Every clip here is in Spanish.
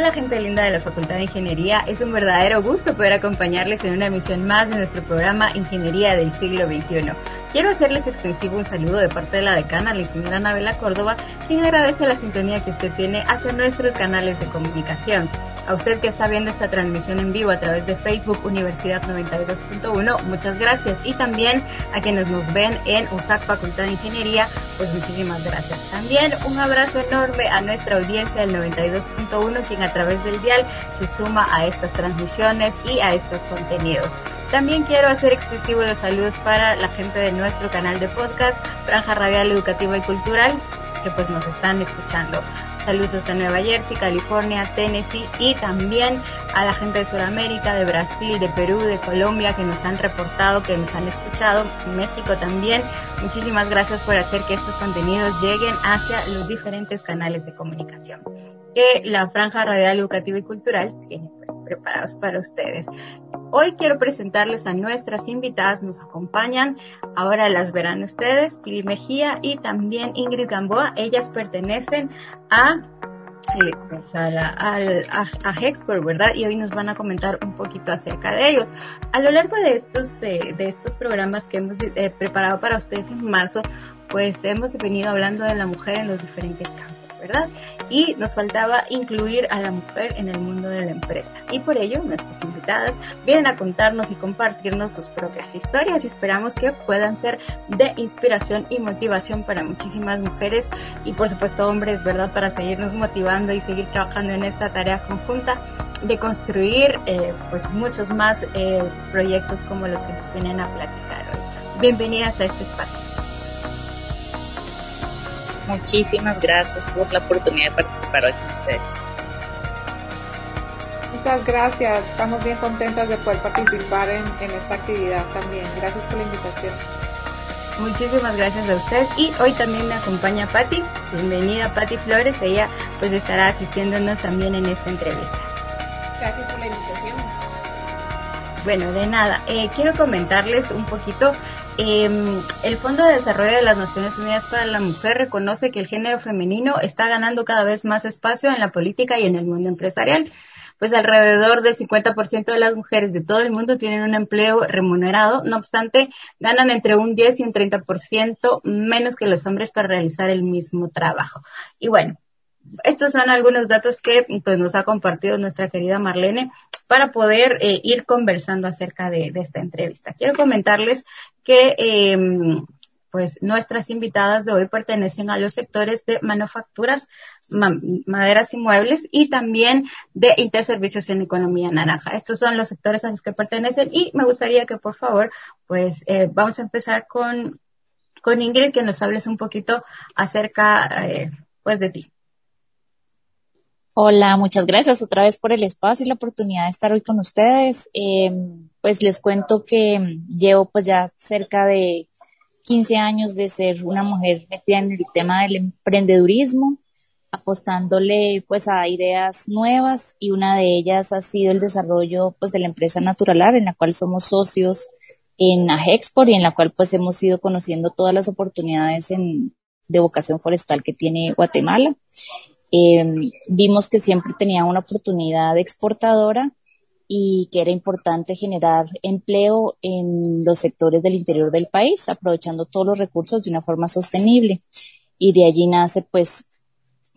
Hola gente linda de la Facultad de Ingeniería, es un verdadero gusto poder acompañarles en una emisión más de nuestro programa Ingeniería del siglo XXI. Quiero hacerles extensivo un saludo de parte de la decana, la ingeniera Anabela Córdoba, quien agradece la sintonía que usted tiene hacia nuestros canales de comunicación. A usted que está viendo esta transmisión en vivo a través de Facebook Universidad 92.1, muchas gracias. Y también a quienes nos ven en USAC Facultad de Ingeniería, pues muchísimas gracias. También un abrazo enorme a nuestra audiencia del 92.1, quien a través del dial se suma a estas transmisiones y a estos contenidos. También quiero hacer extensivos los saludos para la gente de nuestro canal de podcast, Franja Radial Educativa y Cultural, que pues nos están escuchando. Saludos hasta Nueva Jersey, California, Tennessee y también a la gente de Sudamérica, de Brasil, de Perú, de Colombia que nos han reportado, que nos han escuchado, México también. Muchísimas gracias por hacer que estos contenidos lleguen hacia los diferentes canales de comunicación que la Franja Radial Educativa y Cultural tiene pues, preparados para ustedes. Hoy quiero presentarles a nuestras invitadas, nos acompañan, ahora las verán ustedes, Pili Mejía y también Ingrid Gamboa. Ellas pertenecen a eh, pues a, la, a, a, ¿verdad? Y hoy nos van a comentar un poquito acerca de ellos. A lo largo de estos, eh, de estos programas que hemos eh, preparado para ustedes en marzo, pues hemos venido hablando de la mujer en los diferentes campos. ¿Verdad? Y nos faltaba incluir a la mujer en el mundo de la empresa. Y por ello, nuestras invitadas vienen a contarnos y compartirnos sus propias historias y esperamos que puedan ser de inspiración y motivación para muchísimas mujeres y por supuesto hombres, ¿verdad? Para seguirnos motivando y seguir trabajando en esta tarea conjunta de construir eh, pues muchos más eh, proyectos como los que nos vienen a platicar hoy. Bienvenidas a este espacio. Muchísimas gracias por la oportunidad de participar hoy con ustedes. Muchas gracias, estamos bien contentas de poder participar en, esta actividad también. Gracias por la invitación. Muchísimas gracias a usted y hoy también me acompaña Patti. Bienvenida Patti Flores, ella pues estará asistiéndonos también en esta entrevista. Gracias por la invitación. Bueno, de nada. Eh, quiero comentarles un poquito eh, el Fondo de Desarrollo de las Naciones Unidas para la Mujer reconoce que el género femenino está ganando cada vez más espacio en la política y en el mundo empresarial. Pues alrededor del 50% de las mujeres de todo el mundo tienen un empleo remunerado, no obstante, ganan entre un 10 y un 30% menos que los hombres para realizar el mismo trabajo. Y bueno, estos son algunos datos que pues, nos ha compartido nuestra querida Marlene para poder eh, ir conversando acerca de, esta entrevista. Quiero comentarles que em, pues nuestras invitadas de hoy pertenecen a los sectores de manufacturas, maderas y muebles y también de interservicios en economía naranja. Estos son los sectores a los que pertenecen y me gustaría que por favor pues eh, vamos a empezar con, con Ingrid que nos hables un poquito acerca eh, pues de ti. Hola, muchas gracias otra vez por el espacio y la oportunidad de estar hoy con ustedes. Eh, pues les cuento que llevo pues ya cerca de 15 años de ser una mujer metida en el tema del emprendedurismo, apostándole pues a ideas nuevas y una de ellas ha sido el desarrollo pues de la empresa Naturalar en la cual somos socios en Agexport y en la cual pues hemos ido conociendo todas las oportunidades en, de vocación forestal que tiene Guatemala. Eh, vimos que siempre tenía una oportunidad exportadora y que era importante generar empleo en los sectores del interior del país, aprovechando todos los recursos de una forma sostenible. Y de allí nace pues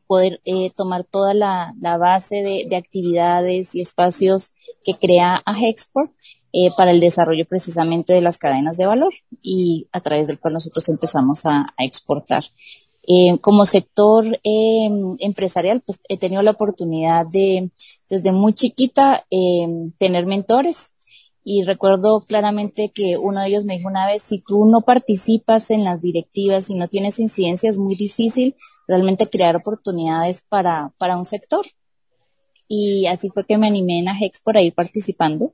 poder eh, tomar toda la, base de, actividades y espacios que crea Agexport eh, para el desarrollo precisamente de las cadenas de valor y a través del cual nosotros empezamos a exportar. Eh, como sector eh, empresarial, pues he tenido la oportunidad de, desde muy chiquita, eh, tener mentores. Y recuerdo claramente que uno de ellos me dijo una vez, si tú no participas en las directivas y no tienes incidencia, es muy difícil realmente crear oportunidades para, para un sector. Y así fue que me animé en AGEX por ir participando.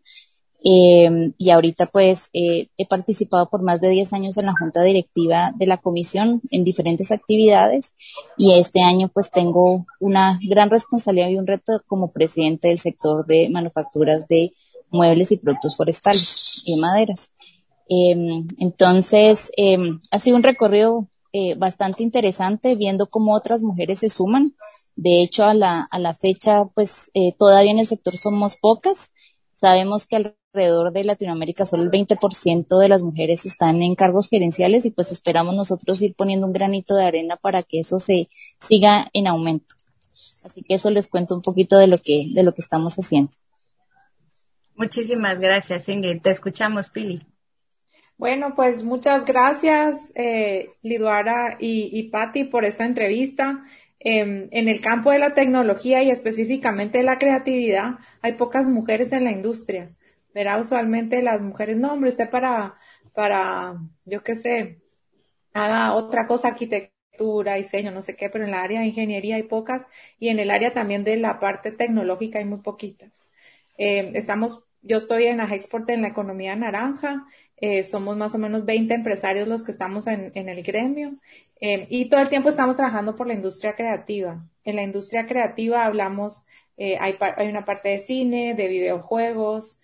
Eh, y ahorita pues eh, he participado por más de 10 años en la junta directiva de la comisión en diferentes actividades y este año pues tengo una gran responsabilidad y un reto como presidente del sector de manufacturas de muebles y productos forestales y maderas. Eh, entonces ha sido un recorrido eh, bastante interesante viendo cómo otras mujeres se suman. De hecho, a la, a la fecha, pues eh, todavía en el sector somos pocas. Sabemos que alrededor de Latinoamérica solo el 20% de las mujeres están en cargos gerenciales y pues esperamos nosotros ir poniendo un granito de arena para que eso se siga en aumento. Así que eso les cuento un poquito de lo que, de lo que estamos haciendo. Muchísimas gracias, Ingrid. Te escuchamos, Pili. Bueno, pues muchas gracias, eh, Liduara y, y Patti, por esta entrevista. Em, en el campo de la tecnología y específicamente de la creatividad, hay pocas mujeres en la industria. Verá, usualmente las mujeres, no, hombre, usted para, para, yo qué sé, haga otra cosa, arquitectura, diseño, no sé qué, pero en la área de ingeniería hay pocas y en el área también de la parte tecnológica hay muy poquitas. Em, estamos, yo estoy en Agexport en la economía naranja eh, somos más o menos 20 empresarios los que estamos en, el gremio eh, y todo el tiempo estamos trabajando por la industria creativa. En la industria creativa hablamos, eh, hay, hay, una parte de cine, de videojuegos,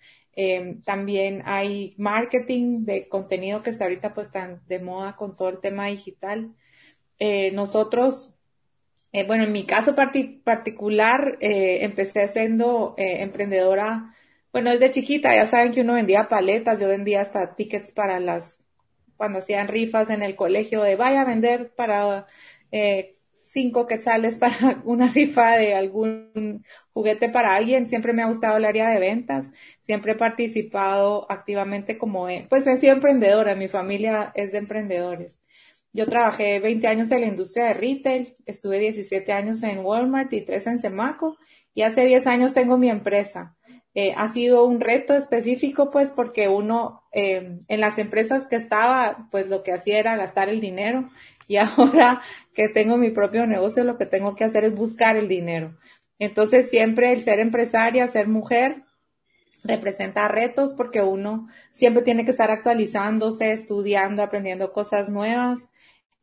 también hay marketing de contenido que está ahorita pues tan de moda con todo el tema digital. nosotros bueno, en mi caso particular, empecé siendo emprendedora bueno, desde chiquita ya saben que uno vendía paletas, yo vendía hasta tickets para las, cuando hacían rifas en el colegio de vaya a vender para eh, cinco quetzales para una rifa de algún juguete para alguien. Siempre me ha gustado el área de ventas, siempre he participado activamente como, pues he sido emprendedora, mi familia es de emprendedores. Yo trabajé 20 años en la industria de retail, estuve 17 años en Walmart y 3 en Semaco y hace 10 años tengo mi empresa. Eh, ha sido un reto específico, pues, porque uno eh, en las empresas que estaba, pues lo que hacía era gastar el dinero y ahora que tengo mi propio negocio, lo que tengo que hacer es buscar el dinero. Entonces, siempre el ser empresaria, ser mujer, representa retos porque uno siempre tiene que estar actualizándose, estudiando, aprendiendo cosas nuevas.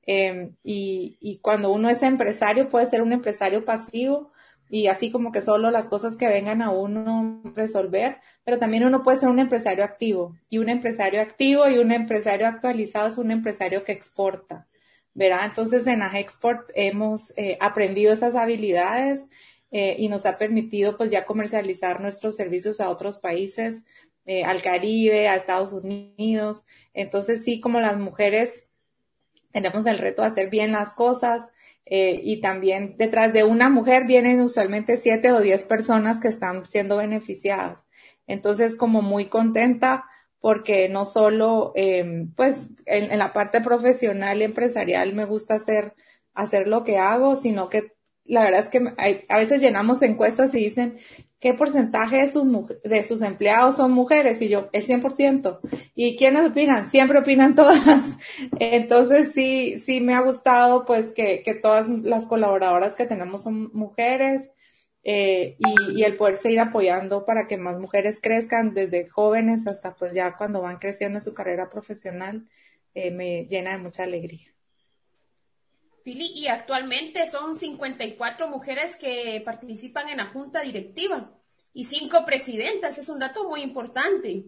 Eh, y, y cuando uno es empresario, puede ser un empresario pasivo y así como que solo las cosas que vengan a uno resolver, pero también uno puede ser un empresario activo y un empresario activo y un empresario actualizado es un empresario que exporta, ¿verdad? Entonces en Agexport hemos eh, aprendido esas habilidades eh, y nos ha permitido pues ya comercializar nuestros servicios a otros países, eh, al Caribe, a Estados Unidos. Entonces sí, como las mujeres tenemos el reto de hacer bien las cosas, eh, y también detrás de una mujer vienen usualmente siete o diez personas que están siendo beneficiadas. Entonces, como muy contenta porque no solo, eh, pues, en, la parte profesional y empresarial me gusta hacer, hacer lo que hago, sino que la verdad es que a veces llenamos encuestas y dicen, ¿qué porcentaje de sus, de sus empleados son mujeres? Y yo, el 100%. ¿Y quiénes opinan? Siempre opinan todas. Entonces sí, sí me ha gustado pues que, que todas las colaboradoras que tenemos son mujeres. Eh, y, y, el poder seguir apoyando para que más mujeres crezcan desde jóvenes hasta pues ya cuando van creciendo en su carrera profesional, eh, me llena de mucha alegría. Y actualmente son 54 mujeres que participan en la junta directiva y cinco presidentas. Es un dato muy importante.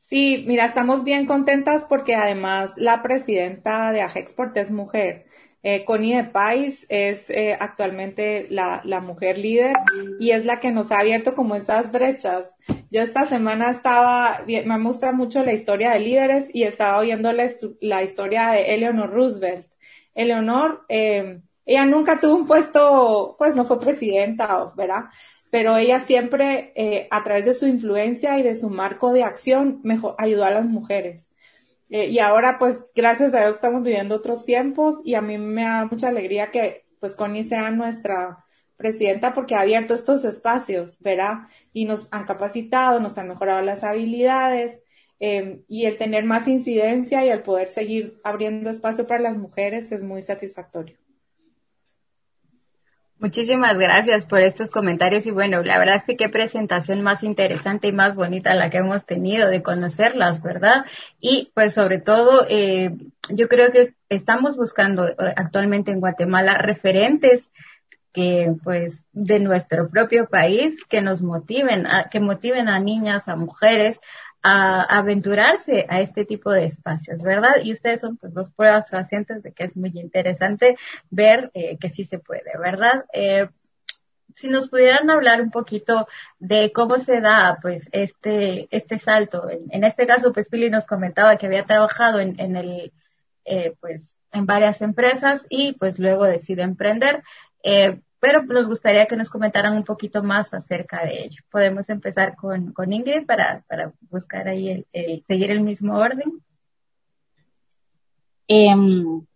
Sí, mira, estamos bien contentas porque además la presidenta de Agexport es mujer. Eh, Connie de Pais es eh, actualmente la, la, mujer líder y es la que nos ha abierto como esas brechas. Yo esta semana estaba, me gusta mucho la historia de líderes y estaba oyéndoles la historia de Eleanor Roosevelt Eleonor, eh, ella nunca tuvo un puesto, pues no fue presidenta, ¿verdad? Pero ella siempre, eh, a través de su influencia y de su marco de acción, mejor, ayudó a las mujeres. Eh, y ahora, pues, gracias a Dios estamos viviendo otros tiempos y a mí me da mucha alegría que, pues, Connie sea nuestra presidenta porque ha abierto estos espacios, ¿verdad? Y nos han capacitado, nos han mejorado las habilidades, Em, y el tener más incidencia y el poder seguir abriendo espacio para las mujeres es muy satisfactorio. Muchísimas gracias por estos comentarios y bueno, la verdad es que qué presentación más interesante y más bonita la que hemos tenido de conocerlas, ¿verdad? Y pues sobre todo, eh, yo creo que estamos buscando eh, actualmente en Guatemala referentes que pues de nuestro propio país que nos motiven, a, que motiven a niñas, a mujeres a aventurarse a este tipo de espacios, ¿verdad? Y ustedes son pues dos pruebas fehacientes de que es muy interesante ver eh, que sí se puede, ¿verdad? Eh, si nos pudieran hablar un poquito de cómo se da pues este este salto en, este caso pues Pili nos comentaba que había trabajado en, en el eh, pues en varias empresas y pues luego decide emprender eh, pero nos gustaría que nos comentaran un poquito más acerca de ello. Podemos empezar con, con Ingrid para, para buscar ahí el, seguir el mismo orden. Em,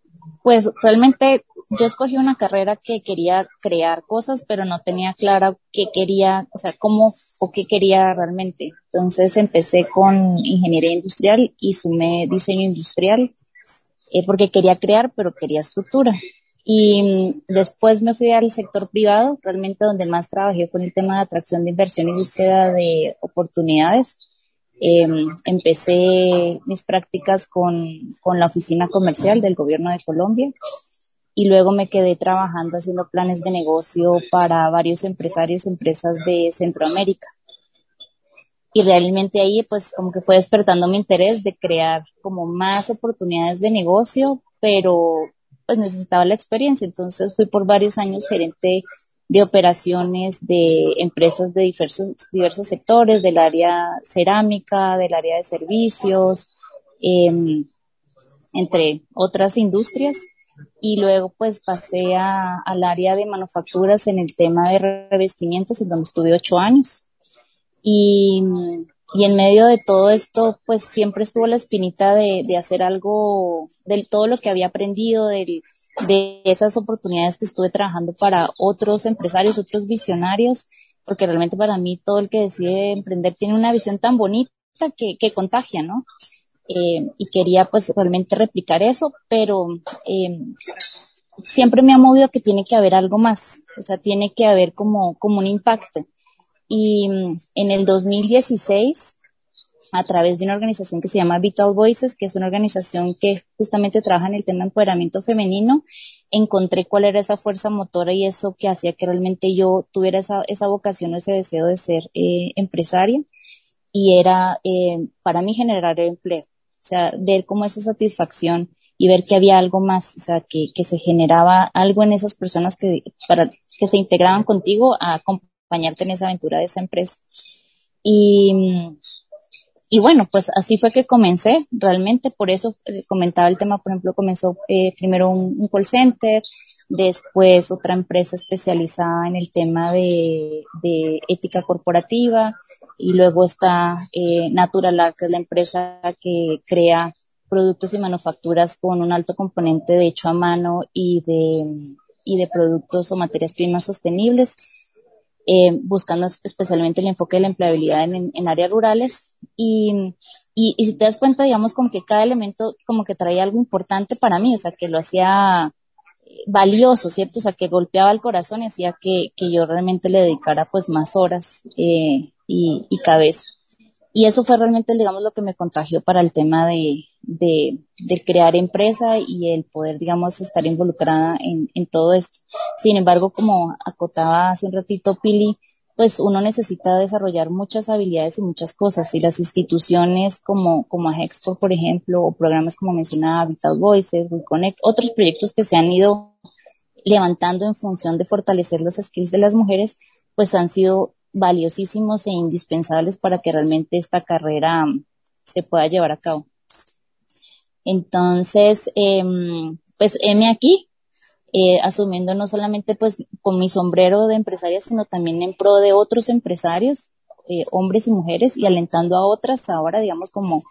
pues realmente yo escogí una carrera que quería crear cosas, pero no tenía clara qué quería, o sea, cómo o qué quería realmente. Entonces empecé con ingeniería industrial y sumé diseño industrial, eh, porque quería crear, pero quería estructura. Y mm, después me fui al sector privado, realmente donde más trabajé fue en el tema de atracción de inversión y búsqueda de oportunidades. Em, empecé mis prácticas con, con la oficina comercial del gobierno de Colombia y luego me quedé trabajando haciendo planes de negocio para varios empresarios empresas de Centroamérica. Y realmente ahí pues como que fue despertando mi interés de crear como más oportunidades de negocio, pero pues necesitaba la experiencia. Entonces fui por varios años gerente de operaciones de empresas de diversos, diversos sectores, del área cerámica, del área de servicios, em, entre otras industrias. Y luego pues pasé a, al área de manufacturas en el tema de revestimientos, en donde estuve ocho años. Y y en medio de todo esto, pues siempre estuvo la espinita de, de hacer algo, de todo lo que había aprendido, de, de esas oportunidades que estuve trabajando para otros empresarios, otros visionarios, porque realmente para mí todo el que decide emprender tiene una visión tan bonita que, que contagia, ¿no? Eh, y quería pues realmente replicar eso, pero eh, siempre me ha movido que tiene que haber algo más, o sea, tiene que haber como, como un impacto. Y mm, en el 2016, a través de una organización que se llama Vital Voices, que es una organización que justamente trabaja en el tema de empoderamiento femenino, encontré cuál era esa fuerza motora y eso que hacía que realmente yo tuviera esa, esa vocación, ese deseo de ser eh, empresaria. Y era eh, para mí generar empleo, o sea, ver cómo esa satisfacción y ver que había algo más, o sea, que, que se generaba algo en esas personas que, para, que se integraban contigo a acompañarte en esa aventura de esa empresa. Y, y bueno, pues así fue que comencé, realmente por eso eh, comentaba el tema, por ejemplo, comenzó eh, primero un, call center, después otra empresa especializada en el tema de, de ética corporativa y luego está eh, Natural Art, que es la empresa que crea productos y manufacturas con un alto componente de hecho a mano y de, y de productos o materias primas sostenibles eh, buscando especialmente el enfoque de la empleabilidad en, en áreas rurales. Y, y, si te das cuenta, digamos, como que cada elemento como que traía algo importante para mí, o sea, que lo hacía eh, valioso, ¿cierto? O sea, que golpeaba el corazón y hacía que, que yo realmente le dedicara pues más horas eh, y, y cabeza. Y eso fue realmente, digamos, lo que me contagió para el tema de, de, de, crear empresa y el poder, digamos, estar involucrada en, en todo esto. Sin embargo, como acotaba hace un ratito Pili, pues uno necesita desarrollar muchas habilidades y muchas cosas. Y las instituciones como, como Agexport, por ejemplo, o programas como mencionaba Vital Voices, WeConnect, otros proyectos que se han ido levantando en función de fortalecer los skills de las mujeres, pues han sido valiosísimos e indispensables para que realmente esta carrera se pueda llevar a cabo. Entonces, eh, pues heme aquí, eh, asumiendo no solamente pues con mi sombrero de empresaria, sino también en pro de otros empresarios, eh, hombres y mujeres, y alentando a otras ahora, digamos, como,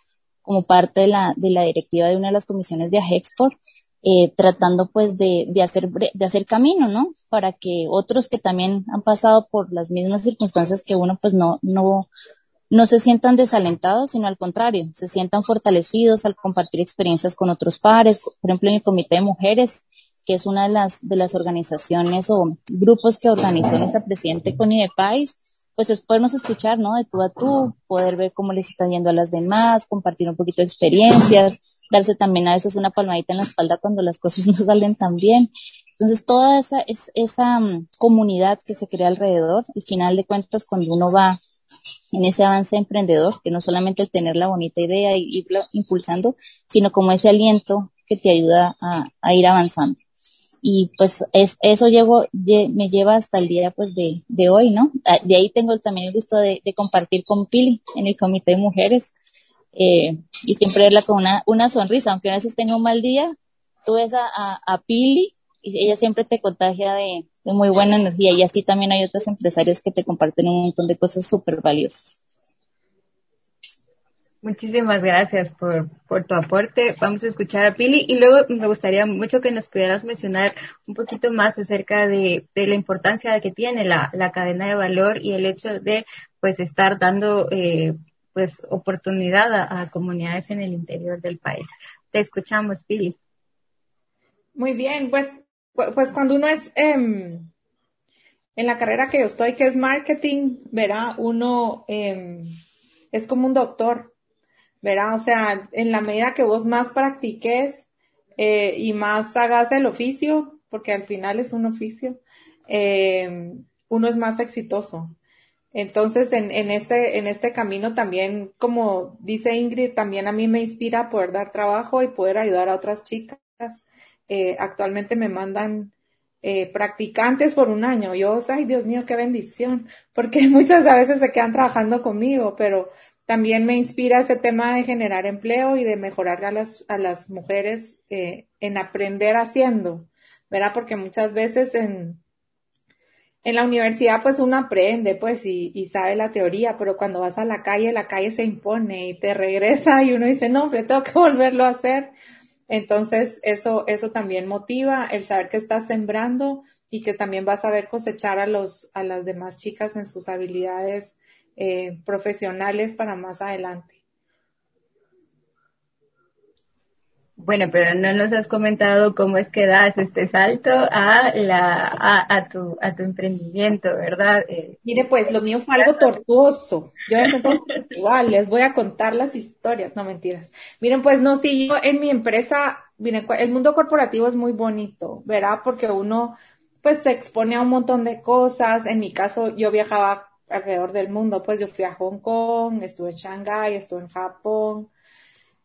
como parte de la, de la directiva de una de las comisiones de AGEXPOR, eh, tratando pues de, de, hacer, de hacer camino, ¿no? Para que otros que también han pasado por las mismas circunstancias que uno pues no, no se sientan desalentados, sino al contrario, se sientan fortalecidos al compartir experiencias con otros pares, por ejemplo en el Comité de Mujeres, que es una de las, de las organizaciones o grupos que organizó nuestra presidente Connie de País, pues es podernos escuchar, ¿no? De tú a tú, poder ver cómo les está yendo a las demás, compartir un poquito de experiencias, darse también a veces una palmadita en la espalda cuando las cosas no salen tan bien. Entonces, toda esa, es, esa um, comunidad que se crea alrededor, al final de cuentas, cuando uno va en ese avance emprendedor, que no solamente el tener la bonita idea y irlo impulsando, sino como ese aliento que te ayuda a, ir avanzando. Y pues es, eso llevo, me lleva hasta el día pues de, hoy, ¿no? Ah, de ahí tengo también el gusto de, compartir con Pili en el comité de mujeres eh, y siempre verla con una, una sonrisa, aunque a veces tenga un mal día, tú ves a, Pili y ella siempre te contagia de, de, muy buena energía y así también hay otros empresarios que te comparten un montón de cosas súper valiosas. Muchísimas gracias por, por tu aporte. Vamos a escuchar a Pili y luego me gustaría mucho que nos pudieras mencionar un poquito más acerca de, de la importancia que tiene la, la, cadena de valor y el hecho de pues estar dando eh, pues oportunidad a, comunidades en el interior del país. Te escuchamos, Pili. Muy bien, pues, pues cuando uno es em, en la carrera que yo estoy, que es marketing, verá, uno em, es como un doctor, verá, o sea, en la medida que vos más practiques eh, y más hagas el oficio, porque al final es un oficio, em, uno es más exitoso. Entonces, en, en, este, en este camino también, como dice Ingrid, también a mí me inspira poder dar trabajo y poder ayudar a otras chicas. Eh, actualmente me mandan eh, practicantes por un año. Yo, ay Dios mío, qué bendición, porque muchas veces se quedan trabajando conmigo, pero también me inspira ese tema de generar empleo y de mejorar a las, a las mujeres eh, en aprender haciendo, ¿verdad? Porque muchas veces en, en la universidad pues uno aprende pues y, y, sabe la teoría, pero cuando vas a la calle, la calle se impone y te regresa y uno dice, no, hombre, tengo que volverlo a hacer. Entonces eso, eso también motiva el saber que estás sembrando y que también vas a ver cosechar a los, a las demás chicas en sus habilidades eh, profesionales para más adelante. Bueno, pero no nos has comentado cómo es que das este salto a la a, a tu a tu emprendimiento, ¿verdad? Eh, Mire, pues lo mío fue algo tortuoso. Yo me siento igual, les voy a contar las historias, no mentiras. Miren, pues no, sí, yo en mi empresa, miren, el mundo corporativo es muy bonito, ¿verdad? Porque uno pues se expone a un montón de cosas. En mi caso, yo viajaba alrededor del mundo, pues yo fui a Hong Kong, estuve en Shanghai, estuve en Japón,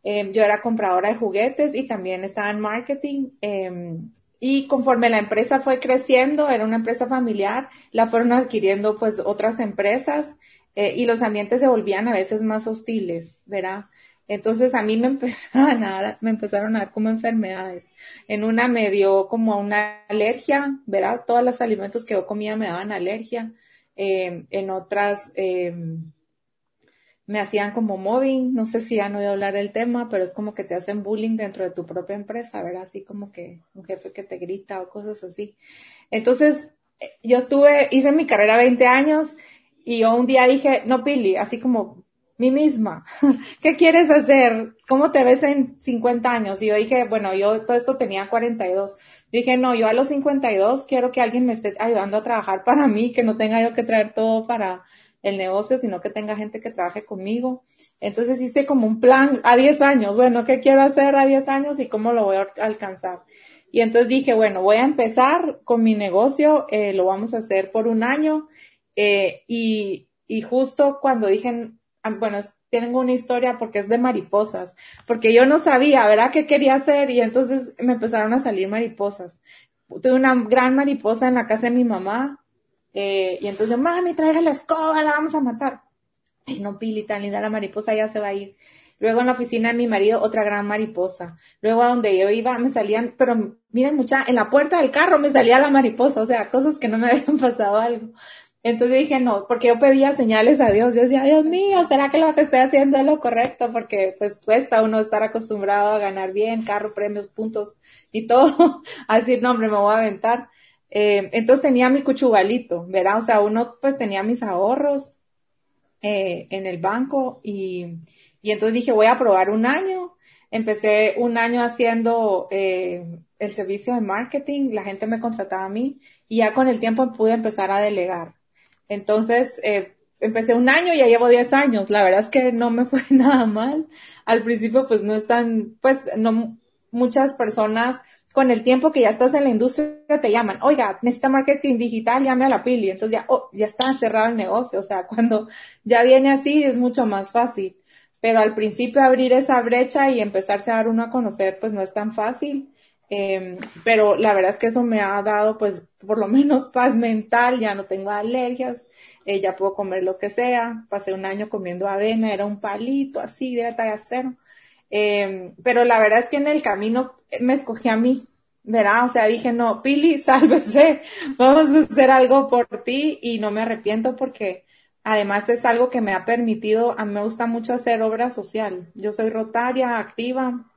Em, yo era compradora de juguetes y también estaba en marketing. Em, y conforme la empresa fue creciendo, era una empresa familiar, la fueron adquiriendo pues otras empresas eh, y los ambientes se volvían a veces más hostiles, ¿verdad? Entonces a mí me empezaron a dar, me empezaron a dar como enfermedades. En una me dio como una alergia, ¿verdad? Todos los alimentos que yo comía me daban alergia. Em, en otras, me hacían como mobbing, no sé si han oído hablar del tema, pero es como que te hacen bullying dentro de tu propia empresa, ¿verdad? Así como que un jefe que te grita o cosas así. Entonces, eh, yo estuve, hice mi carrera 20 años y yo un día dije, no, Pili, así como mí misma, ¿qué quieres hacer? ¿Cómo te ves en 50 años? Y yo dije, bueno, yo todo esto tenía 42. Yo dije, no, yo a los 52 quiero que alguien me esté ayudando a trabajar para mí, que no tenga yo que traer todo para, el negocio, sino que tenga gente que trabaje conmigo. Entonces hice como un plan a 10 años, bueno, ¿qué quiero hacer a 10 años y cómo lo voy a alcanzar? Y entonces dije, bueno, voy a empezar con mi negocio, eh, lo vamos a hacer por un año. Eh, y, y justo cuando dije, ah, bueno, tengo una historia porque es de mariposas, porque yo no sabía, ¿verdad?, qué quería hacer y entonces me empezaron a salir mariposas. Tuve una gran mariposa en la casa de mi mamá, eh, y entonces, mami, traiga la escoba, la vamos a matar. Ay, no, Pili, tan linda la mariposa, ya se va a ir. Luego en la oficina de mi marido, otra gran mariposa. Luego a donde yo iba, me salían, pero miren mucha, en la puerta del carro me salía la mariposa, o sea, cosas que no me habían pasado algo. Entonces dije, no, porque yo pedía señales a Dios. Yo decía, Dios mío, ¿será que lo que estoy haciendo es lo correcto? Porque pues cuesta uno estar acostumbrado a ganar bien, carro, premios, puntos y todo. Así, no, hombre, me voy a aventar. Eh, entonces tenía mi cuchugalito, ¿verdad? O sea, uno pues tenía mis ahorros eh, en el banco y, y, entonces dije, voy a probar un año. Empecé un año haciendo eh, el servicio de marketing, la gente me contrataba a mí y ya con el tiempo pude empezar a delegar. Entonces, eh, empecé un año y ya llevo 10 años. La verdad es que no me fue nada mal. Al principio, pues no están, pues no, muchas personas con el tiempo que ya estás en la industria te llaman, oiga, necesita marketing digital, llame a la pili. Entonces ya, oh, ya está cerrado el negocio. O sea, cuando ya viene así es mucho más fácil. Pero al principio abrir esa brecha y empezarse a dar uno a conocer, pues no es tan fácil. Eh, pero la verdad es que eso me ha dado, pues, por lo menos paz mental, ya no tengo alergias, eh, ya puedo comer lo que sea. Pasé un año comiendo avena, era un palito así de talla cero. Eh, pero la verdad es que en el camino me escogí a mí, ¿verdad? O sea, dije, no, Pili, sálvese, vamos a hacer algo por ti y no me arrepiento porque además es algo que me ha permitido, a mí me gusta mucho hacer obra social. Yo soy rotaria, activa,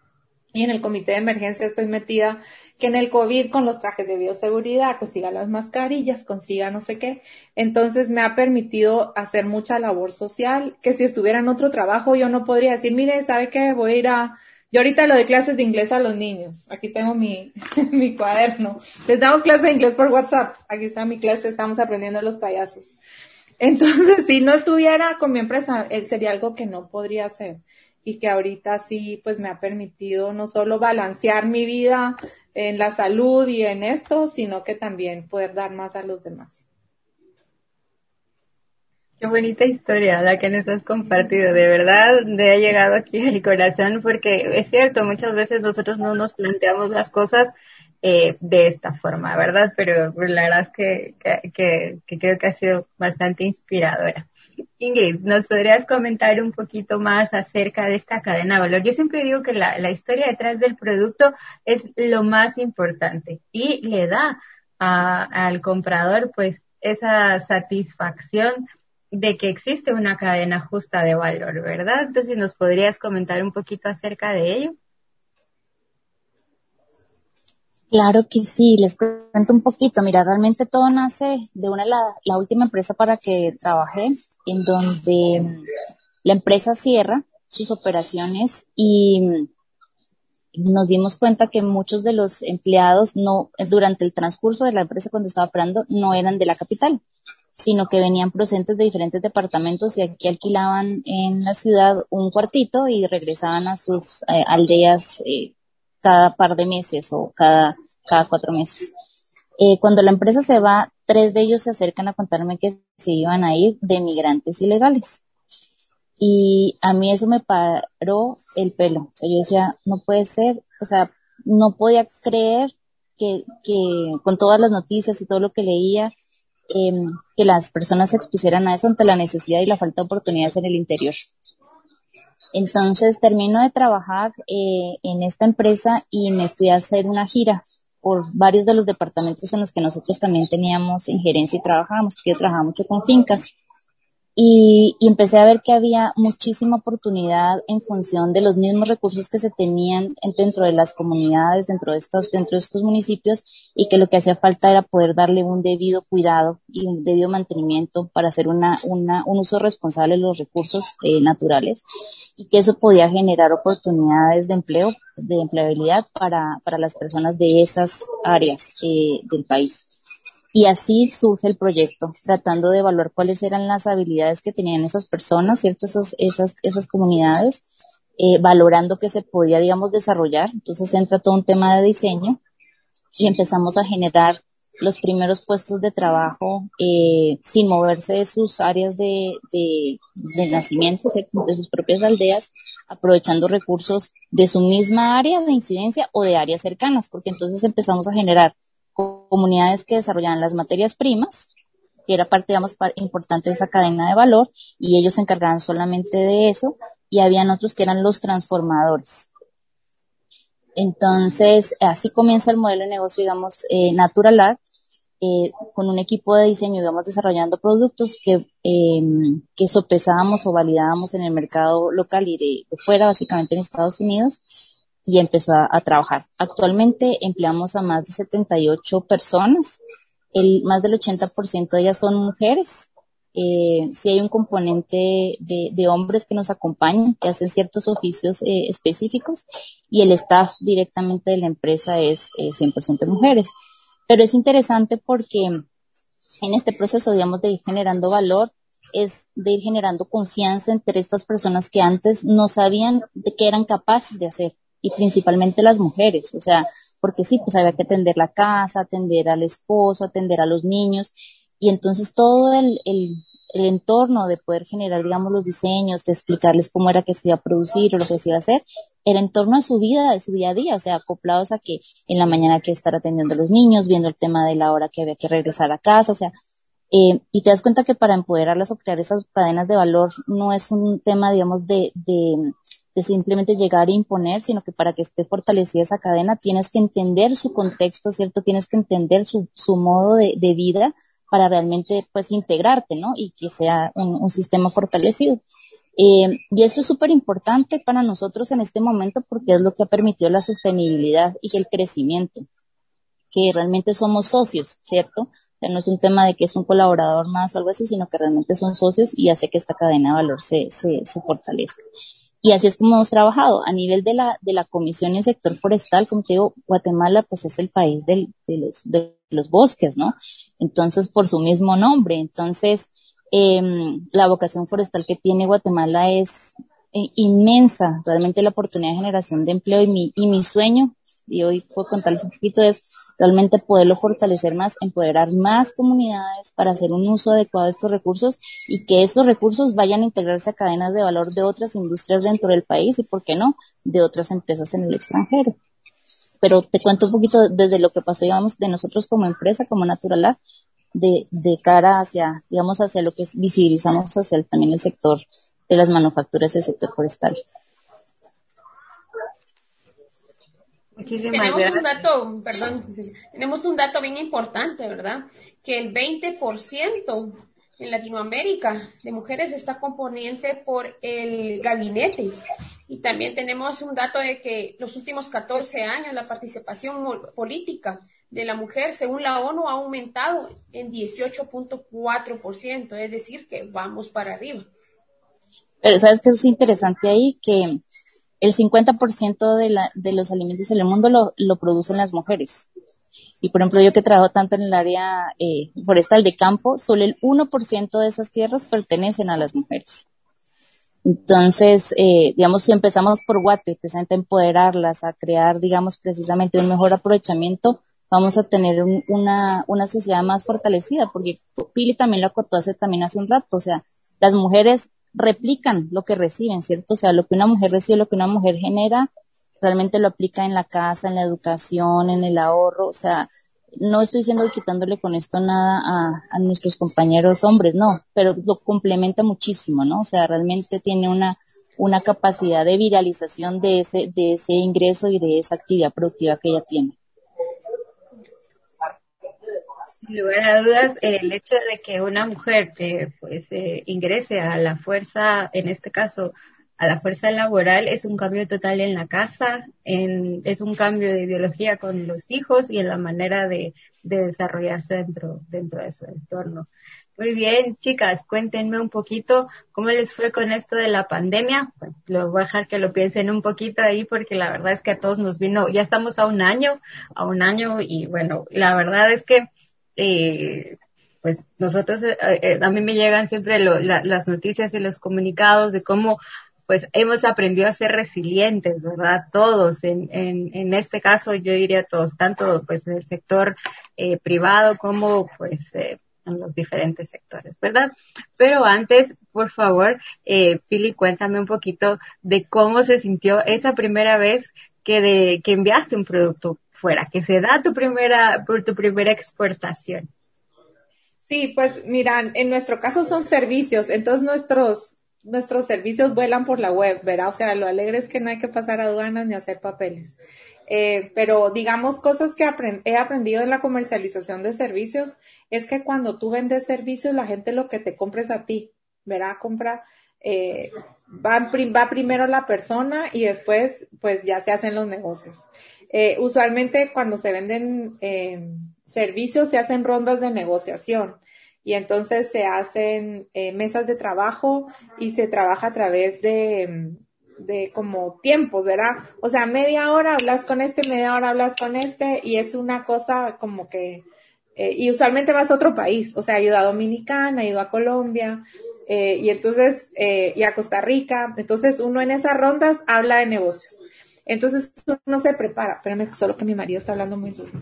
y en el comité de emergencia estoy metida que en el COVID con los trajes de bioseguridad consiga las mascarillas, consiga no sé qué. Entonces me ha permitido hacer mucha labor social que si estuviera en otro trabajo yo no podría decir, mire, ¿sabe qué? Voy a ir a, yo ahorita lo doy clases de inglés a los niños. Aquí tengo mi, mi cuaderno. Les damos clases de inglés por WhatsApp. Aquí está mi clase, estamos aprendiendo los payasos. Entonces, si no estuviera con mi empresa, sería algo que no podría hacer y que ahorita sí pues me ha permitido no solo balancear mi vida en la salud y en esto, sino que también poder dar más a los demás. Qué bonita historia la que nos has compartido, de verdad me ha llegado aquí al corazón porque es cierto, muchas veces nosotros no nos planteamos las cosas eh, de esta forma, ¿verdad? Pero la verdad es que, que, que, creo que ha sido bastante inspiradora. Ingrid, ¿nos podrías comentar un poquito más acerca de esta cadena de valor? Yo siempre digo que la, historia detrás del producto es lo más importante y le da al comprador pues esa satisfacción de que existe una cadena justa de valor, ¿verdad? Entonces, ¿nos podrías comentar un poquito acerca de ello? Claro que sí, les cuento un poquito. Mira, realmente todo nace de una la, la última empresa para que trabajé, en donde mm, la empresa cierra sus operaciones y mm, nos dimos cuenta que muchos de los empleados no, durante el transcurso de la empresa cuando estaba operando, no eran de la capital, sino que venían procedentes de diferentes departamentos y aquí alquilaban en la ciudad un cuartito y regresaban a sus eh, aldeas eh, cada par de meses o cada, cada cuatro meses. Eh, cuando la empresa se va, tres de ellos se acercan a contarme que se iban a ir de migrantes ilegales. Y a mí eso me paró el pelo. O sea, yo decía, no puede ser, o sea, no podía creer que, que con todas las noticias y todo lo que leía, eh, que las personas se expusieran a eso ante la necesidad y la falta de oportunidades en el interior. Entonces termino de trabajar eh, en esta empresa y me fui a hacer una gira por varios de los departamentos en los que nosotros también teníamos injerencia y trabajábamos, yo trabajaba mucho con fincas. Y, y, empecé a ver que había muchísima oportunidad en función de los mismos recursos que se tenían dentro de las comunidades, dentro de estos, dentro de estos municipios, y que lo que hacía falta era poder darle un debido cuidado y un debido mantenimiento para hacer una, una, un uso responsable de los recursos eh, naturales, y que eso podía generar oportunidades de empleo, de empleabilidad para, para las personas de esas áreas eh, del país. Y así surge el proyecto, tratando de evaluar cuáles eran las habilidades que tenían esas personas, ¿cierto? Esas, esas, esas comunidades, eh, valorando que se podía, digamos, desarrollar. Entonces entra todo un tema de diseño y empezamos a generar los primeros puestos de trabajo eh, sin moverse de sus áreas de, de, nacimiento, de sus propias aldeas, aprovechando recursos de su misma área de incidencia o de áreas cercanas, porque entonces empezamos a generar comunidades que desarrollaban las materias primas, que era parte, digamos, importante de esa cadena de valor, y ellos se encargaban solamente de eso, y habían otros que eran los transformadores. Entonces, así comienza el modelo de negocio, digamos, eh, Natural Art, eh, con un equipo de diseño, digamos, desarrollando productos que, eh, que sopesábamos o validábamos en el mercado local y de, de fuera, básicamente en Estados Unidos, y empezó a, trabajar. Actualmente empleamos a más de 78 personas, el, más del 80% de ellas son mujeres. Eh, sí hay un componente de, de, hombres que nos acompañan, que hacen ciertos oficios eh, específicos, y el staff directamente de la empresa es eh, 100% mujeres. Pero es interesante porque en este proceso, digamos, de ir generando valor, es de ir generando confianza entre estas personas que antes no sabían de qué eran capaces de hacer y principalmente las mujeres, o sea, porque sí, pues había que atender la casa, atender al esposo, atender a los niños, y entonces todo el, el, el entorno de poder generar, digamos, los diseños, de explicarles cómo era que se iba a producir o lo que se iba a hacer, era en torno a su vida, de su día a día, o sea, acoplados a que en la mañana que estar atendiendo a los niños, viendo el tema de la hora que había que regresar a casa, o sea, eh, y te das cuenta que para empoderarlas o crear esas cadenas de valor no es un tema, digamos, de, de, de simplemente llegar e imponer, sino que para que esté fortalecida esa cadena tienes que entender su contexto, ¿cierto? Tienes que entender su, su modo de, vida para realmente pues integrarte, ¿no? Y que sea un, un sistema fortalecido. Eh, y esto es súper importante para nosotros en este momento porque es lo que ha permitido la sostenibilidad y el crecimiento, que realmente somos socios, ¿cierto? O sea, no es un tema de que es un colaborador más o algo así, sino que realmente son socios y hace que esta cadena de valor se, se, se fortalezca. Y así es como hemos trabajado. A nivel de la, de la comisión en el sector forestal, como te digo, Guatemala pues es el país del, de, los, de los bosques, ¿no? Entonces, por su mismo nombre. Entonces, eh, la vocación forestal que tiene Guatemala es eh, inmensa, realmente la oportunidad de generación de empleo y mi, y mi sueño, y hoy puedo contarles un poquito, es realmente poderlo fortalecer más, empoderar más comunidades para hacer un uso adecuado de estos recursos y que estos recursos vayan a integrarse a cadenas de valor de otras industrias dentro del país y, ¿por qué no?, de otras empresas en el extranjero. Pero te cuento un poquito desde lo que pasó, digamos, de nosotros como empresa, como Natural de, de cara hacia, digamos, hacia lo que visibilizamos hacia el, también el sector de las manufacturas el sector forestal. Muchísimas tenemos gracias. un dato, perdón, tenemos un dato bien importante, ¿verdad? Que el 20% en Latinoamérica de mujeres está componente por el gabinete. Y también tenemos un dato de que los últimos 14 años la participación política de la mujer, según la ONU, ha aumentado en 18.4%, es decir, que vamos para arriba. Pero sabes que es interesante ahí que el 50% de, la, de los alimentos en el mundo lo, lo, producen las mujeres. Y por ejemplo, yo que trabajo tanto en el área eh, forestal de campo, solo el 1% de esas tierras pertenecen a las mujeres. Entonces, eh, digamos, si empezamos por Guate, precisamente a empoderarlas, a crear, digamos, precisamente un mejor aprovechamiento, vamos a tener un, una, una sociedad más fortalecida, porque Pili también lo acotó hace, también hace un rato, o sea, las mujeres replican lo que reciben, ¿cierto? O sea, lo que una mujer recibe, lo que una mujer genera, realmente lo aplica en la casa, en la educación, en el ahorro, o sea, no estoy diciendo quitándole con esto nada a, a nuestros compañeros hombres, no, pero lo complementa muchísimo, ¿no? O sea, realmente tiene una, una capacidad de viralización de ese, de ese ingreso y de esa actividad productiva que ella tiene. Sin lugar a dudas, el hecho de que una mujer eh, pues eh, ingrese a la fuerza, en este caso, a la fuerza laboral, es un cambio total en la casa, en, es un cambio de ideología con los hijos y en la manera de, de desarrollarse dentro, dentro de su entorno. Muy bien, chicas, cuéntenme un poquito cómo les fue con esto de la pandemia. Bueno, lo voy a dejar que lo piensen un poquito ahí porque la verdad es que a todos nos vino, ya estamos a un año, a un año y bueno, la verdad es que eh, pues nosotros, eh, eh, a mí me llegan siempre lo, la, las noticias y los comunicados de cómo pues hemos aprendido a ser resilientes, ¿verdad? Todos, en, en, en este caso yo diría todos, tanto pues en el sector eh, privado como pues eh, en los diferentes sectores, ¿verdad? Pero antes, por favor, eh, Pili, cuéntame un poquito de cómo se sintió esa primera vez que, de, que enviaste un producto fuera, que se da tu primera, por tu primera exportación. Sí, pues miran, en nuestro caso son servicios, entonces nuestros, nuestros servicios vuelan por la web, ¿verdad? O sea, lo alegre es que no hay que pasar aduanas ni hacer papeles. Eh, pero digamos, cosas que he aprendido en la comercialización de servicios es que cuando tú vendes servicios, la gente lo que te compra es a ti, ¿verdad? Compra, eh, va, va primero la persona y después, pues ya se hacen los negocios. Eh, usualmente cuando se venden eh, servicios se hacen rondas de negociación y entonces se hacen eh, mesas de trabajo y se trabaja a través de, de como tiempos, ¿verdad? O sea, media hora hablas con este, media hora hablas con este y es una cosa como que, eh, y usualmente vas a otro país, o sea, he ido a Dominicana, he ido a Colombia, y entonces, y a Costa Rica, entonces uno en esas rondas habla de negocios. Entonces uno se prepara. Espérame, solo que mi marido está hablando muy duro.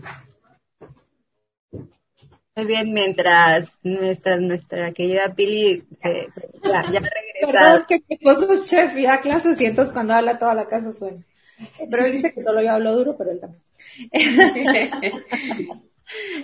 Muy bien, mientras nuestra, nuestra querida Pili se, ya, ya regresa. Que mi esposo es chef y da clases y entonces cuando habla toda la casa suena. Pero él dice que solo yo hablo duro, pero él también.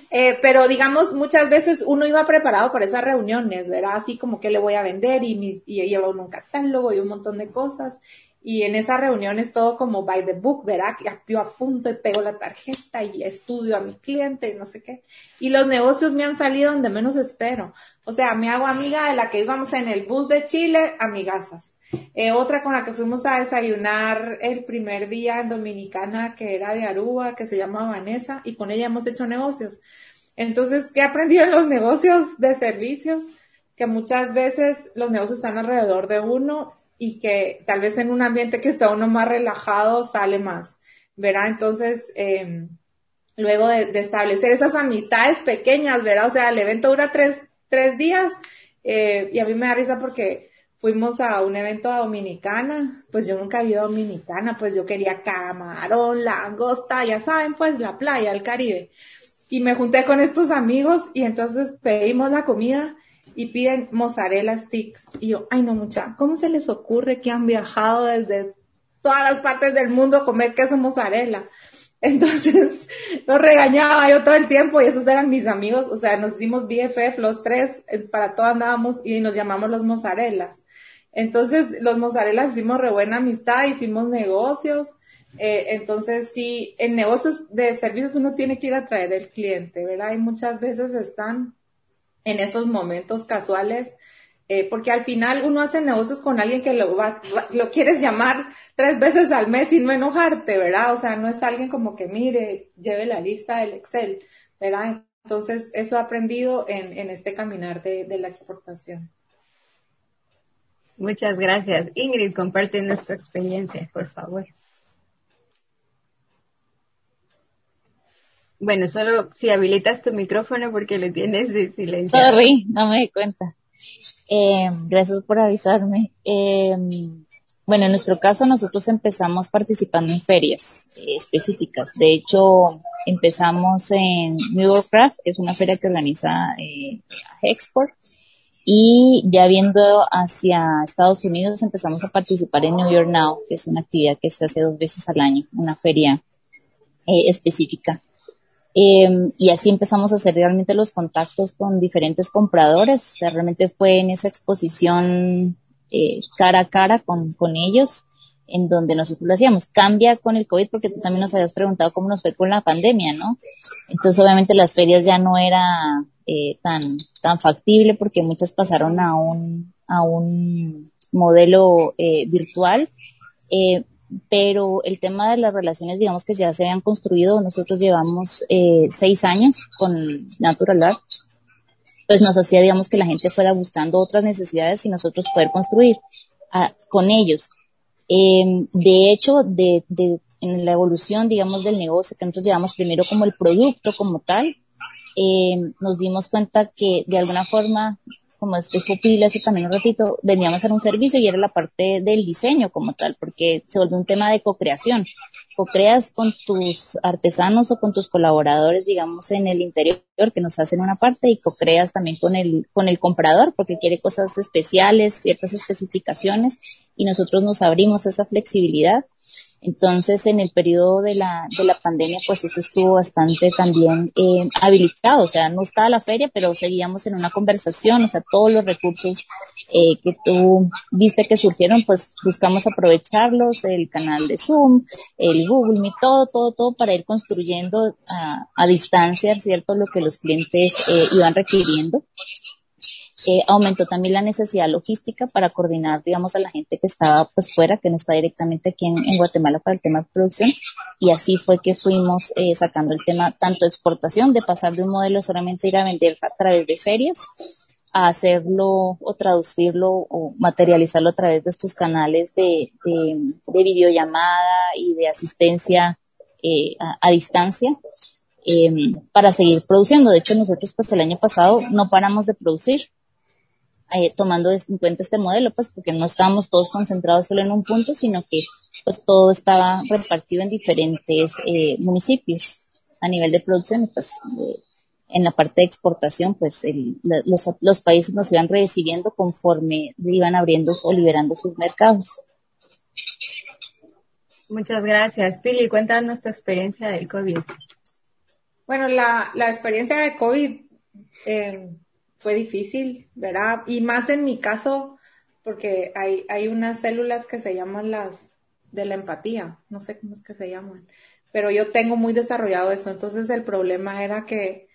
Eh, pero digamos, muchas veces uno iba preparado para esas reuniones, ¿verdad? Así como que le voy a vender y, mi, y lleva uno un catálogo y un montón de cosas. Y en esas reuniones todo como by the book, ¿verdad? Yo apunto y pego la tarjeta y estudio a mi cliente y no sé qué. Y los negocios me han salido donde menos espero. O sea, me hago amiga de la que íbamos en el bus de Chile, amigasas. Eh, otra con la que fuimos a desayunar el primer día en Dominicana, que era de Aruba, que se llama Vanessa, y con ella hemos hecho negocios. Entonces, ¿qué he en los negocios de servicios? Que muchas veces los negocios están alrededor de uno y que tal vez en un ambiente que está uno más relajado sale más, ¿verdad? Entonces, eh, luego de, establecer esas amistades pequeñas, ¿verdad? O sea, el evento dura tres, tres días eh, y a mí me da risa porque fuimos a un evento a Dominicana, pues yo nunca había Dominicana, pues yo quería camarón, langosta, ya saben, pues la playa, el Caribe. Y me junté con estos amigos y entonces pedimos la comida y piden mozzarella sticks. Y yo, ay no mucha, ¿cómo se les ocurre que han viajado desde todas las partes del mundo a comer queso mozzarella? Entonces, los regañaba yo todo el tiempo y esos eran mis amigos, o sea, nos hicimos BFF los tres, eh, para todo andábamos y nos llamamos los mozzarellas. Entonces, los mozzarellas hicimos re buena amistad, hicimos negocios, eh, entonces sí, en negocios de servicios uno tiene que ir a traer el cliente, ¿verdad? Y muchas veces están en esos momentos casuales, eh, porque al final uno hace negocios con alguien que lo, va, lo quieres llamar tres veces al mes y no enojarte, ¿verdad? O sea, no es alguien como que mire, lleve la lista del Excel, ¿verdad? Entonces, eso he aprendido en, en este caminar de, de la exportación. Muchas gracias. Ingrid, comparte nuestra experiencia, por favor. Bueno, solo si habilitas tu micrófono porque lo tienes de silencio. Sorry, no me di cuenta. Eh, gracias por avisarme. Eh, bueno, en nuestro caso nosotros empezamos participando en ferias eh, específicas. De hecho, empezamos en New York Craft, es una feria que organiza eh, Export. Y ya viendo hacia Estados Unidos empezamos a participar en New York Now, que es una actividad que se hace dos veces al año, una feria eh, específica eh, y así empezamos a hacer realmente los contactos con diferentes compradores. Realmente fue en esa exposición eh, cara a cara con, con ellos en donde nosotros lo hacíamos. Cambia con el COVID porque tú también nos habías preguntado cómo nos fue con la pandemia, ¿no? Entonces obviamente las ferias ya no era eh, tan, tan factible porque muchas pasaron a un, a un modelo eh, virtual. Pero el tema de las relaciones, digamos que ya se habían construido, nosotros llevamos eh, seis años con Natural Art, pues nos hacía, digamos, que la gente fuera buscando otras necesidades y nosotros poder construir ah, con ellos. Eh, de hecho, de, en la evolución, digamos, del negocio, que nosotros llevamos primero como el producto como tal, eh, nos dimos cuenta que de alguna forma como este Pupil hace también un ratito, veníamos a un servicio y era la parte del diseño como tal, porque se volvió un tema de co-creación. Co-creas con tus artesanos o con tus colaboradores, digamos, en el interior, que nos hacen una parte, y co-creas también con el, con el comprador, porque quiere cosas especiales, ciertas especificaciones, y nosotros nos abrimos esa flexibilidad. Entonces, en el periodo de la, de la pandemia, pues eso estuvo bastante también eh, habilitado. O sea, no estaba la feria, pero seguíamos en una conversación. O sea, todos los recursos eh, que tú viste que surgieron, pues buscamos aprovecharlos, el canal de Zoom, el Google Meet, todo, todo, todo para ir construyendo a, a distancia, ¿cierto? Lo que los clientes eh, iban requiriendo. Eh, aumentó también la necesidad logística para coordinar, digamos, a la gente que estaba pues fuera, que no está directamente aquí en, Guatemala para el tema de producción. Y así fue que fuimos eh, sacando el tema tanto exportación, de pasar de un modelo solamente ir a vender a través de ferias, a hacerlo o traducirlo o materializarlo a través de estos canales de, de, de videollamada y de asistencia eh, a, a distancia. Eh, para seguir produciendo. De hecho, nosotros pues el año pasado no paramos de producir eh, tomando en cuenta este modelo, pues porque no estábamos todos concentrados solo en un punto, sino que pues todo estaba repartido en diferentes eh, municipios a nivel de producción y pues en la parte de exportación, pues los, los países nos iban recibiendo conforme iban abriendo o liberando sus mercados. Muchas gracias. Pili, cuéntanos tu experiencia del COVID. Bueno, la, la experiencia de COVID eh, fue difícil, ¿verdad? Y más en mi caso, porque hay, hay unas células que se llaman las de la empatía, no sé cómo es que se llaman, pero yo tengo muy desarrollado eso, entonces el problema era que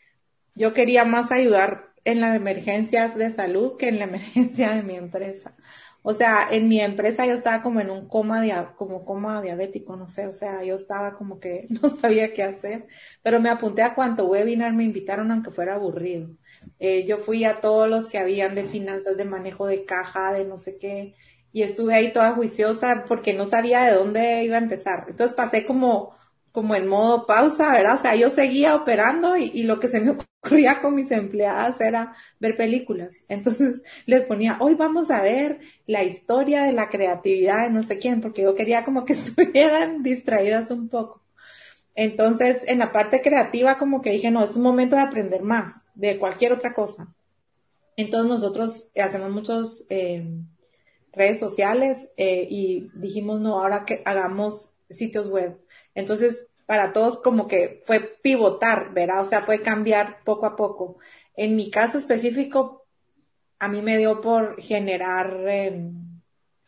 yo quería más ayudar en las emergencias de salud que en la emergencia de mi empresa. O sea, en mi empresa yo estaba como en un coma, como coma diabético, no sé, o sea, yo estaba como que no sabía qué hacer, pero me apunté a cuánto webinar me invitaron aunque fuera aburrido. Eh, yo fui a todos los que habían de finanzas, de manejo de caja, de no sé qué, y estuve ahí toda juiciosa porque no sabía de dónde iba a empezar. Entonces pasé como como en modo pausa, ¿verdad? O sea, yo seguía operando y, lo que se me ocurría con mis empleadas era ver películas. Entonces les ponía, hoy vamos a ver la historia de la creatividad de no sé quién, porque yo quería como que estuvieran distraídas un poco. Entonces, en la parte creativa, como que dije, no, es un momento de aprender más de cualquier otra cosa. Entonces, nosotros hacemos muchos eh, redes sociales eh, y dijimos, no, ahora que hagamos sitios web entonces, para todos como que fue pivotar, ¿verdad? O sea, fue cambiar poco a poco. En mi caso específico, a mí me dio por generar em,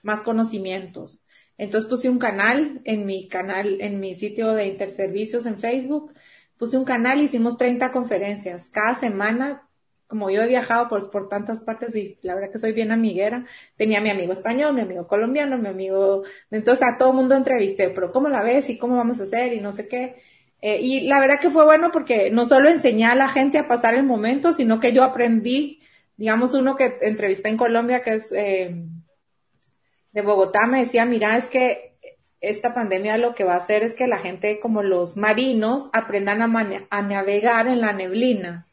más conocimientos. Entonces puse un canal en mi canal, en mi sitio de interservicios en Facebook. Puse un canal, hicimos 30 conferencias. Cada semana como yo he viajado por, por tantas partes y la verdad que soy bien amiguera, tenía mi amigo español, mi amigo colombiano, mi amigo, entonces a todo mundo entrevisté, pero ¿cómo la ves y cómo vamos a hacer y no sé qué? Eh, y la verdad que fue bueno porque no solo enseñé a la gente a pasar el momento, sino que yo aprendí, digamos, uno que entrevisté en Colombia, que es eh, de Bogotá, me decía, mira, es que esta pandemia lo que va a hacer es que la gente, como los marinos, aprendan a, navegar en la neblina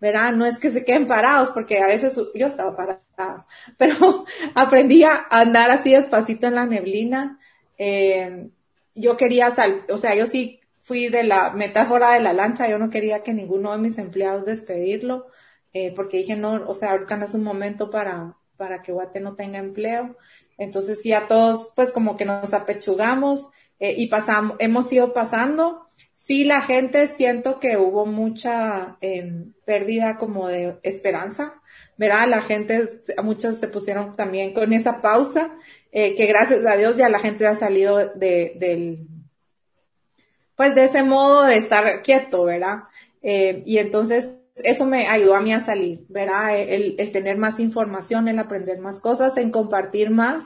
¿verdad? No es que se queden parados, porque a veces yo estaba parada, pero aprendí a andar así despacito en la neblina. Eh, yo quería sal, o sea, yo sí fui de la metáfora de la lancha, yo no quería que ninguno de mis empleados despedirlo, eh, porque dije, no, o sea, ahorita no es un momento para, para que Guate no tenga empleo. Entonces sí, a todos, pues como que nos apechugamos eh, y pasamos, hemos ido pasando sí la gente siento que hubo mucha em, pérdida como de esperanza, ¿verdad? La gente, muchos se pusieron también con esa pausa, eh, que gracias a Dios ya la gente ha salido de, del, pues de ese modo de estar quieto, ¿verdad? Eh, y entonces eso me ayudó a mí a salir, ¿verdad? El, el tener más información, el aprender más cosas, en compartir más.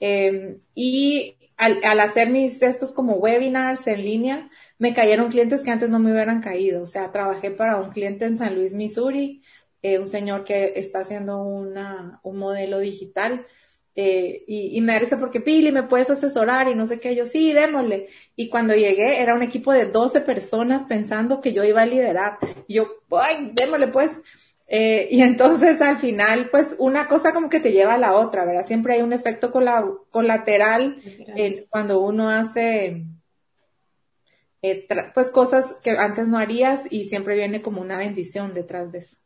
Eh, y al, al, hacer mis estos como webinars en línea, me cayeron clientes que antes no me hubieran caído. O sea, trabajé para un cliente en San Luis, Missouri, eh, un señor que está haciendo una, un modelo digital. Eh, y, y, me parece porque Pili, ¿me puedes asesorar? Y no sé qué, yo sí, démosle. Y cuando llegué era un equipo de 12 personas pensando que yo iba a liderar. Y yo, ay, démosle pues. Eh, y entonces al final, pues una cosa como que te lleva a la otra, ¿verdad? Siempre hay un efecto colateral eh, cuando uno hace, eh, pues cosas que antes no harías y siempre viene como una bendición detrás de eso.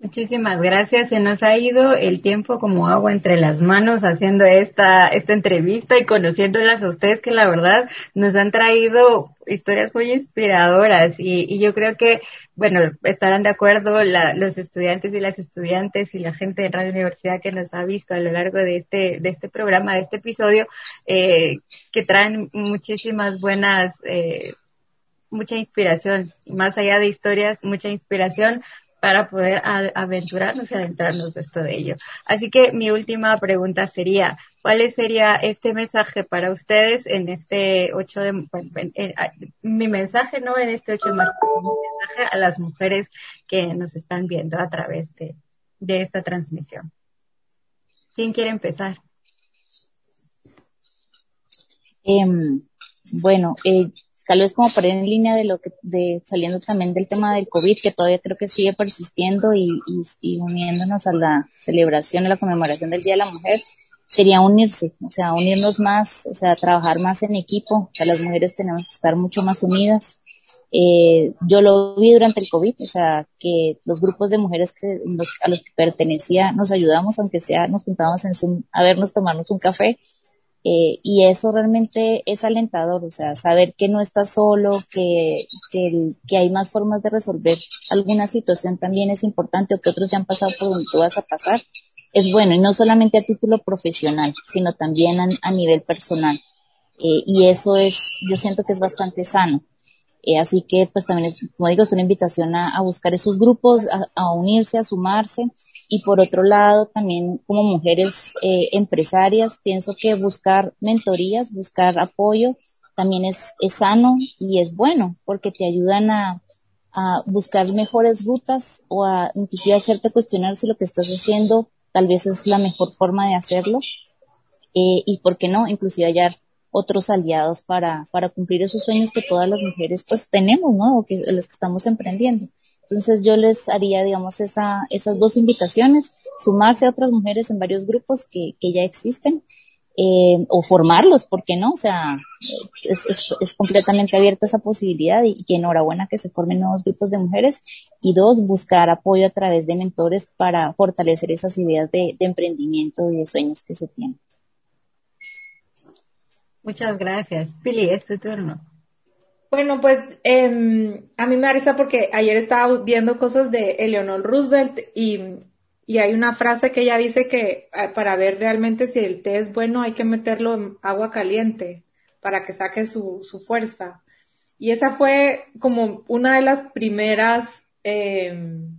Muchísimas gracias. Se nos ha ido el tiempo como agua entre las manos haciendo esta, esta entrevista y conociéndolas a ustedes que la verdad nos han traído historias muy inspiradoras y, y yo creo que, bueno, estarán de acuerdo la, los estudiantes y las estudiantes y la gente de Radio Universidad que nos ha visto a lo largo de este, de este programa, de este episodio, eh, que traen muchísimas buenas, eh, mucha inspiración, más allá de historias, mucha inspiración para poder aventurarnos y adentrarnos de esto de ello. Así que mi última pregunta sería, ¿cuál sería este mensaje para ustedes en este 8 de, mi mensaje no en este 8 de marzo, mi mensaje a las mujeres que nos están viendo a través de, de esta transmisión? ¿Quién quiere empezar? Eh, bueno, eh, tal vez como por en línea de lo que, de saliendo también del tema del COVID, que todavía creo que sigue persistiendo y, y, y uniéndonos a la celebración, a la conmemoración del Día de la Mujer, sería unirse, o sea, unirnos más, o sea, trabajar más en equipo, o sea, las mujeres tenemos que estar mucho más unidas. Eh, yo lo vi durante el COVID, o sea, que los grupos de mujeres que, a los que pertenecía nos ayudamos, aunque sea, nos juntábamos en Zoom a vernos tomarnos un café, eh, y eso realmente es alentador, o sea, saber que no estás solo, que, que, que, hay más formas de resolver alguna situación también es importante, o que otros ya han pasado por donde tú vas a pasar, es bueno, y no solamente a título profesional, sino también a, nivel personal. Eh, y eso es, yo siento que es bastante sano. Eh, así que, pues también es, como digo, es una invitación a, buscar esos grupos, a, unirse, a sumarse. Y por otro lado, también como mujeres eh, empresarias, pienso que buscar mentorías, buscar apoyo, también es, es sano y es bueno, porque te ayudan a, a buscar mejores rutas o a inclusive hacerte cuestionar si lo que estás haciendo tal vez es la mejor forma de hacerlo. Eh, y por qué no, inclusive hallar otros aliados para, para cumplir esos sueños que todas las mujeres pues tenemos, ¿no? O que los que estamos emprendiendo. Entonces yo les haría, digamos, esa, esas dos invitaciones, sumarse a otras mujeres en varios grupos que, que ya existen eh, o formarlos, ¿por qué no? O sea, es, es, completamente abierta esa posibilidad y, que enhorabuena que se formen nuevos grupos de mujeres. Y dos, buscar apoyo a través de mentores para fortalecer esas ideas de, emprendimiento y de sueños que se tienen. Muchas gracias. Pili, es tu turno. Bueno, pues eh, a mí me da porque ayer estaba viendo cosas de Eleanor Roosevelt y y hay una frase que ella dice que ah, para ver realmente si el té es bueno hay que meterlo en agua caliente para que saque su, su fuerza. Y esa fue como una de las primeras em,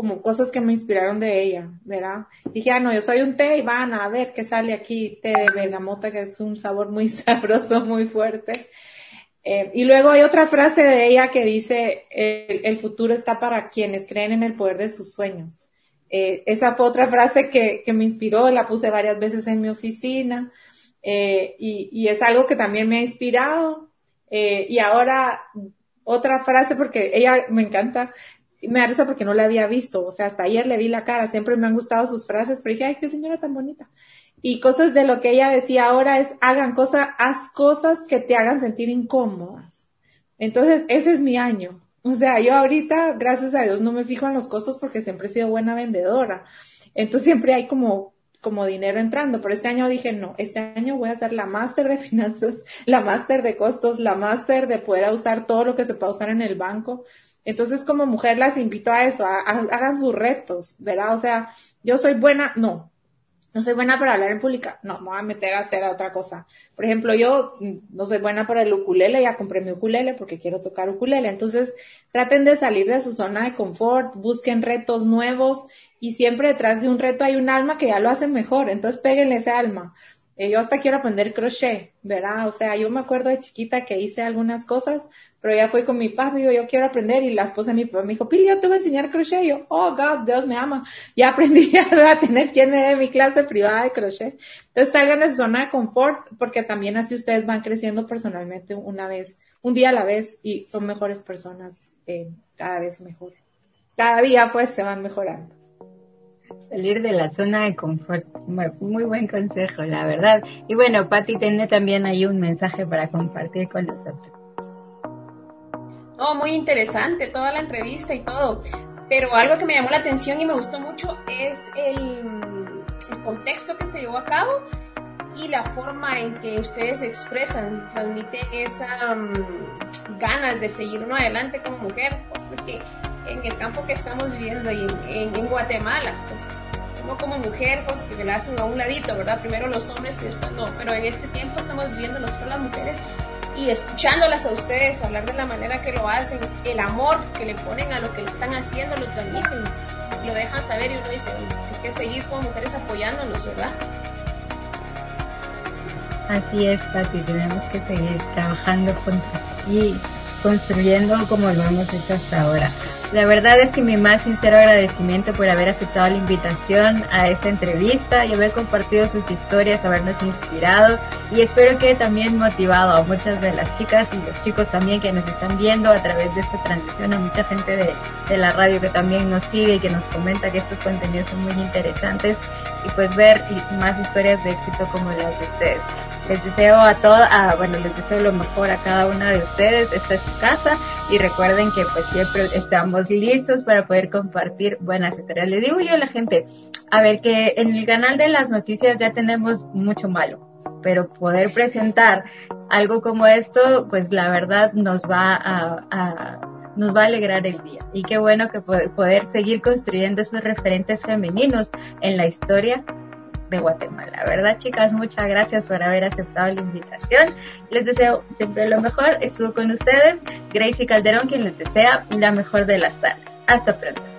como cosas que me inspiraron de ella, ¿verdad? Dije, ah, no, yo soy un té y van a ver qué sale aquí, té de bergamota, que es un sabor muy sabroso, muy fuerte. Eh, y luego hay otra frase de ella que dice, el, futuro está para quienes creen en el poder de sus sueños. Eh, esa fue otra frase que, me inspiró, la puse varias veces en mi oficina eh, y, es algo que también me ha inspirado. Y ahora otra frase, porque ella me encanta, me da porque no la había visto, o sea, hasta ayer le vi la cara, siempre me han gustado sus frases, pero dije, ay, qué señora tan bonita. Y cosas de lo que ella decía ahora es, hagan cosas, haz cosas que te hagan sentir incómodas. Entonces, ese es mi año. O sea, yo ahorita, gracias a Dios, no me fijo en los costos porque siempre he sido buena vendedora. Entonces siempre hay como, como dinero entrando. Pero este año dije, no, este año voy a hacer la máster de finanzas, la máster de costos, la máster de poder usar todo lo que se pueda usar en el banco. Entonces, como mujer, las invito a eso, a, hagan sus retos, ¿verdad? O sea, yo soy buena, no, no soy buena para hablar en pública, no, me voy a meter a hacer otra cosa. Por ejemplo, yo no soy buena para el ukulele, ya compré mi ukulele porque quiero tocar ukulele. Entonces, traten de salir de su zona de confort, busquen retos nuevos y siempre detrás de un reto hay un alma que ya lo hace mejor. Entonces, péguenle ese alma. Eh, yo hasta quiero aprender crochet, ¿verdad? O sea, yo me acuerdo de chiquita que hice algunas cosas, pero ya fui con mi papá, y yo, yo quiero aprender, y la esposa de mi papá me dijo, Pili, yo te voy a enseñar crochet, yo, oh, God, Dios me ama, ya aprendí a tener quien me dé mi clase privada de crochet. Entonces salgan de su zona de confort, porque también así ustedes van creciendo personalmente una vez, un día a la vez, y son mejores personas eh, cada vez mejor. Cada día, pues, se van mejorando. Salir de la zona de confort. Muy, buen consejo, la verdad. Y bueno, Patti tiene también ahí un mensaje para compartir con nosotros. Oh, muy interesante toda la entrevista y todo. Pero algo que me llamó la atención y me gustó mucho es el, contexto que se llevó a cabo y la forma en que ustedes expresan, transmiten esa mm, ganas de seguir uno adelante como mujer, porque en el campo que estamos viviendo en, Guatemala, pues como mujer, pues que la hacen a un ladito, ¿verdad? Primero los hombres y después no, pero en este tiempo estamos viviendo nosotros las mujeres y escuchándolas a ustedes hablar de la manera que lo hacen, el amor que le ponen a lo que están haciendo, lo transmiten, lo dejan saber y uno dice, hay que seguir como mujeres apoyándonos, ¿verdad? Así es, Pati, tenemos que seguir trabajando juntos. Y construyendo como lo hemos hecho hasta ahora. La verdad es que mi más sincero agradecimiento por haber aceptado la invitación a esta entrevista y haber compartido sus historias, habernos inspirado y espero que también motivado a muchas de las chicas y los chicos también que nos están viendo a través de esta transmisión, a mucha gente de, de la radio que también nos sigue y que nos comenta que estos contenidos son muy interesantes y pues ver más historias de éxito como las de ustedes. Les deseo a todos, bueno, les deseo lo mejor a cada una de ustedes. Esta es su casa y recuerden que pues siempre estamos listos para poder compartir buenas historias. Le digo yo a la gente, a ver que en el canal de las noticias ya tenemos mucho malo, pero poder presentar algo como esto, pues la verdad nos va a, nos va a alegrar el día. Y qué bueno que poder seguir construyendo esos referentes femeninos en la historia de Guatemala. ¿Verdad, chicas? Muchas gracias por haber aceptado la invitación. Les deseo siempre lo mejor. Estuvo con ustedes Gracie Calderón, quien les desea la mejor de las tardes. Hasta pronto.